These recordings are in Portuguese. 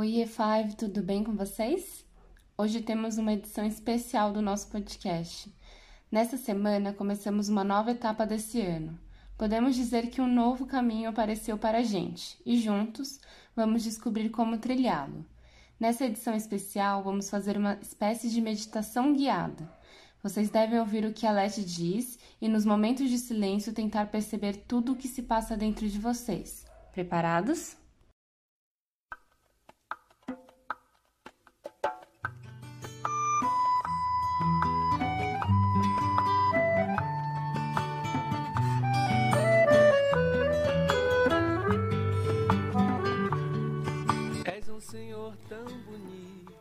Oi, E5, tudo bem com vocês? Hoje temos uma edição especial do nosso podcast. Nessa semana começamos uma nova etapa desse ano. Podemos dizer que um novo caminho apareceu para a gente e juntos vamos descobrir como trilhá-lo. Nessa edição especial, vamos fazer uma espécie de meditação guiada. Vocês devem ouvir o que a Leti diz e, nos momentos de silêncio, tentar perceber tudo o que se passa dentro de vocês. Preparados?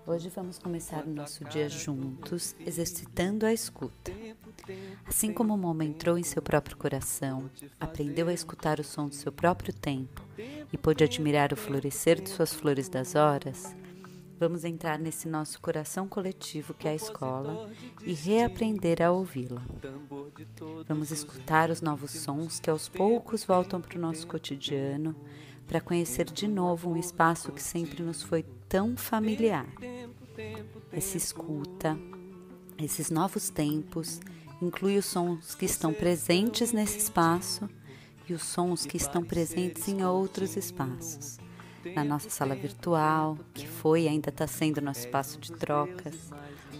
Hoje vamos começar o nosso dia juntos, exercitando a escuta. Assim como o homem entrou em seu próprio coração, aprendeu a escutar o som do seu próprio tempo e pôde admirar o florescer de suas flores das horas, vamos entrar nesse nosso coração coletivo que é a escola e reaprender a ouvi-la. Vamos escutar os novos sons que aos poucos voltam para o nosso cotidiano para conhecer de novo um espaço que sempre nos foi tão familiar. Essa escuta, esses novos tempos, inclui os sons que estão presentes nesse espaço e os sons que estão presentes em outros espaços. Na nossa sala virtual, que foi e ainda está sendo nosso espaço de trocas,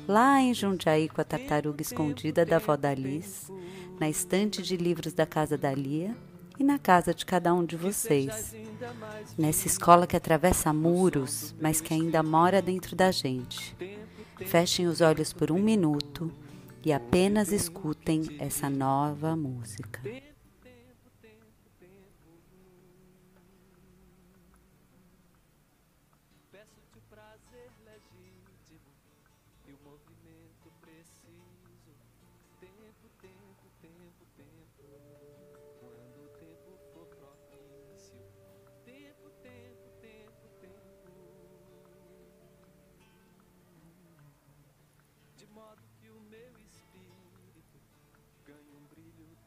lá em Jundiaí com a tartaruga escondida da avó da Liz, na estante de livros da casa da Lia e na casa de cada um de vocês. Nessa escola que atravessa muros, mas que ainda mora dentro da gente. Fechem os olhos por um minuto e apenas escutem essa nova música.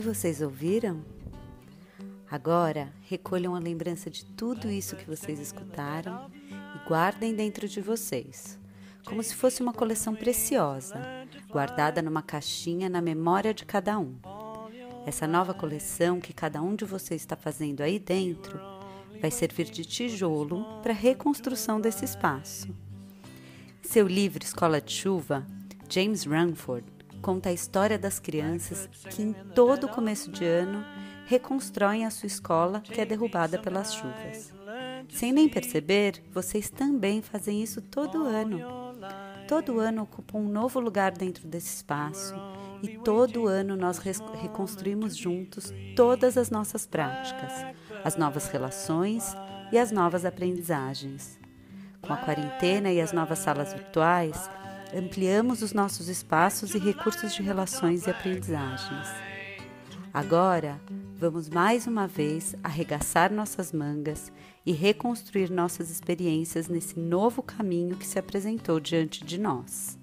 vocês ouviram? Agora, recolham a lembrança de tudo isso que vocês escutaram e guardem dentro de vocês, como se fosse uma coleção preciosa, guardada numa caixinha na memória de cada um. Essa nova coleção que cada um de vocês está fazendo aí dentro vai servir de tijolo para a reconstrução desse espaço. Seu livro Escola de Chuva, James Runford conta a história das crianças que, em todo começo de ano, reconstroem a sua escola que é derrubada pelas chuvas. Sem nem perceber, vocês também fazem isso todo ano. Todo ano ocupam um novo lugar dentro desse espaço e todo ano nós reconstruímos juntos todas as nossas práticas, as novas relações e as novas aprendizagens. Com a quarentena e as novas salas virtuais, ampliamos os nossos espaços e recursos de relações e aprendizagens. Agora, vamos mais uma vez arregaçar nossas mangas e reconstruir nossas experiências nesse novo caminho que se apresentou diante de nós.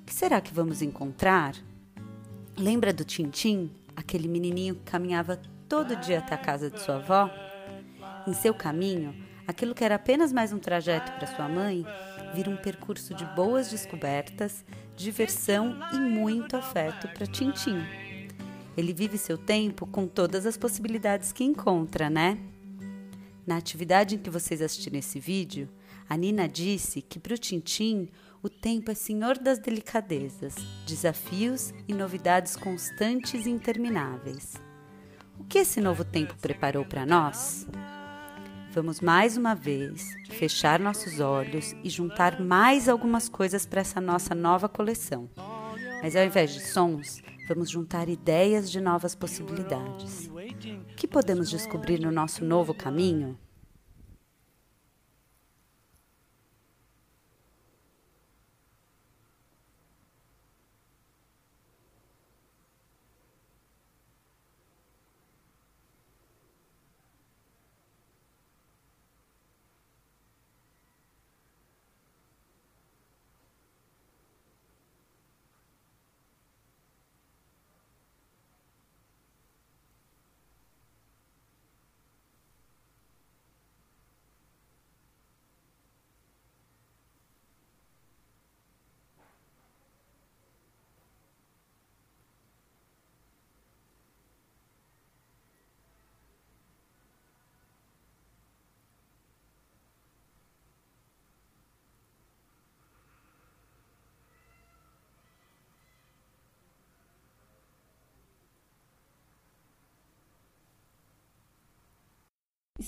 O que será que vamos encontrar? Lembra do Tintim, aquele menininho que caminhava todo dia até a casa de sua avó? Em seu caminho, aquilo que era apenas mais um trajeto para sua mãe vira um percurso de boas descobertas, diversão e muito afeto para Tintim. Ele vive seu tempo com todas as possibilidades que encontra, né? Na atividade em que vocês assistiram esse vídeo, a Nina disse que para o Tintim o tempo é senhor das delicadezas, desafios e novidades constantes e intermináveis. O que esse novo tempo preparou para nós? Vamos mais uma vez fechar nossos olhos e juntar mais algumas coisas para essa nossa nova coleção. Mas ao invés de sons, Vamos juntar ideias de novas possibilidades. O que podemos descobrir no nosso novo caminho?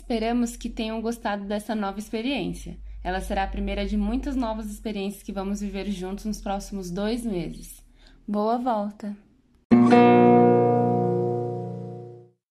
Esperamos que tenham gostado dessa nova experiência. Ela será a primeira de muitas novas experiências que vamos viver juntos nos próximos dois meses. Boa volta!